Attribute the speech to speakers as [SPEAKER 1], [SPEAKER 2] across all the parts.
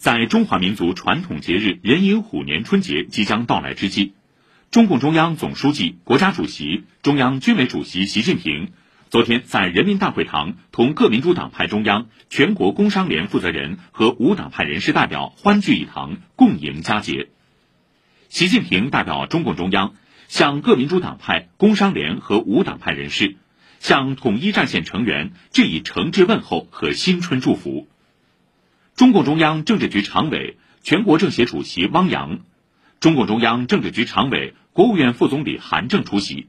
[SPEAKER 1] 在中华民族传统节日壬寅虎年春节即将到来之际，中共中央总书记、国家主席、中央军委主席习近平昨天在人民大会堂同各民主党派中央、全国工商联负责人和无党派人士代表欢聚一堂，共迎佳节。习近平代表中共中央向各民主党派、工商联和无党派人士。向统一战线成员致以诚挚问候和新春祝福。中共中央政治局常委、全国政协主席汪洋，中共中央政治局常委、国务院副总理韩正出席。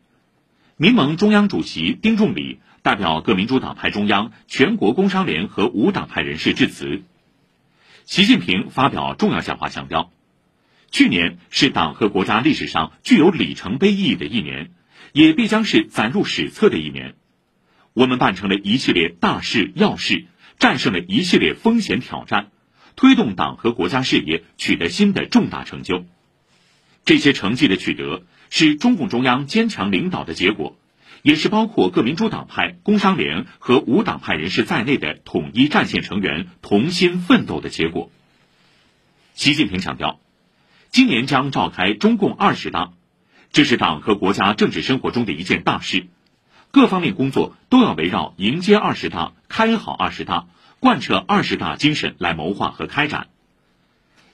[SPEAKER 1] 民盟中央主席丁仲礼代表各民主党派中央、全国工商联和无党派人士致辞。习近平发表重要讲话，强调，去年是党和国家历史上具有里程碑意义的一年，也必将是载入史册的一年。我们办成了一系列大事要事，战胜了一系列风险挑战，推动党和国家事业取得新的重大成就。这些成绩的取得是中共中央坚强领导的结果，也是包括各民主党派、工商联和无党派人士在内的统一战线成员同心奋斗的结果。习近平强调，今年将召开中共二十大，这是党和国家政治生活中的一件大事。各方面工作都要围绕迎接二十大、开好二十大、贯彻二十大精神来谋划和开展。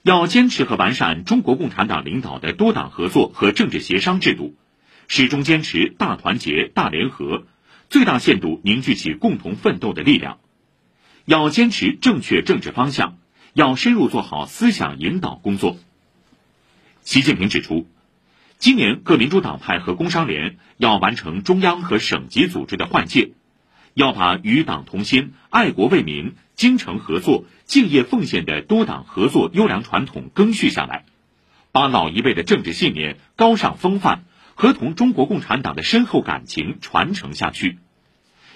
[SPEAKER 1] 要坚持和完善中国共产党领导的多党合作和政治协商制度，始终坚持大团结、大联合，最大限度凝聚起共同奋斗的力量。要坚持正确政治方向，要深入做好思想引导工作。习近平指出。今年各民主党派和工商联要完成中央和省级组织的换届，要把与党同心、爱国为民、精诚合作、敬业奉献的多党合作优良传统赓续下来，把老一辈的政治信念、高尚风范和同中国共产党的深厚感情传承下去。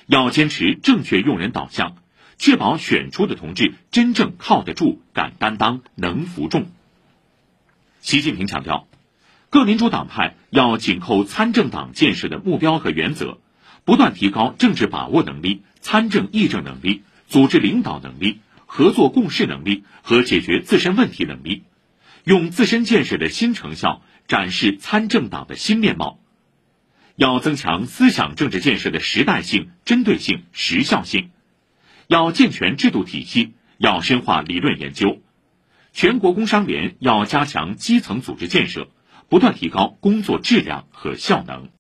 [SPEAKER 1] 要坚持正确用人导向，确保选出的同志真正靠得住、敢担当、能服众。习近平强调。各民主党派要紧扣参政党建设的目标和原则，不断提高政治把握能力、参政议政能力、组织领导能力、合作共事能力和解决自身问题能力，用自身建设的新成效展示参政党的新面貌。要增强思想政治建设的时代性、针对性、时效性，要健全制度体系，要深化理论研究。全国工商联要加强基层组织建设。不断提高工作质量和效能。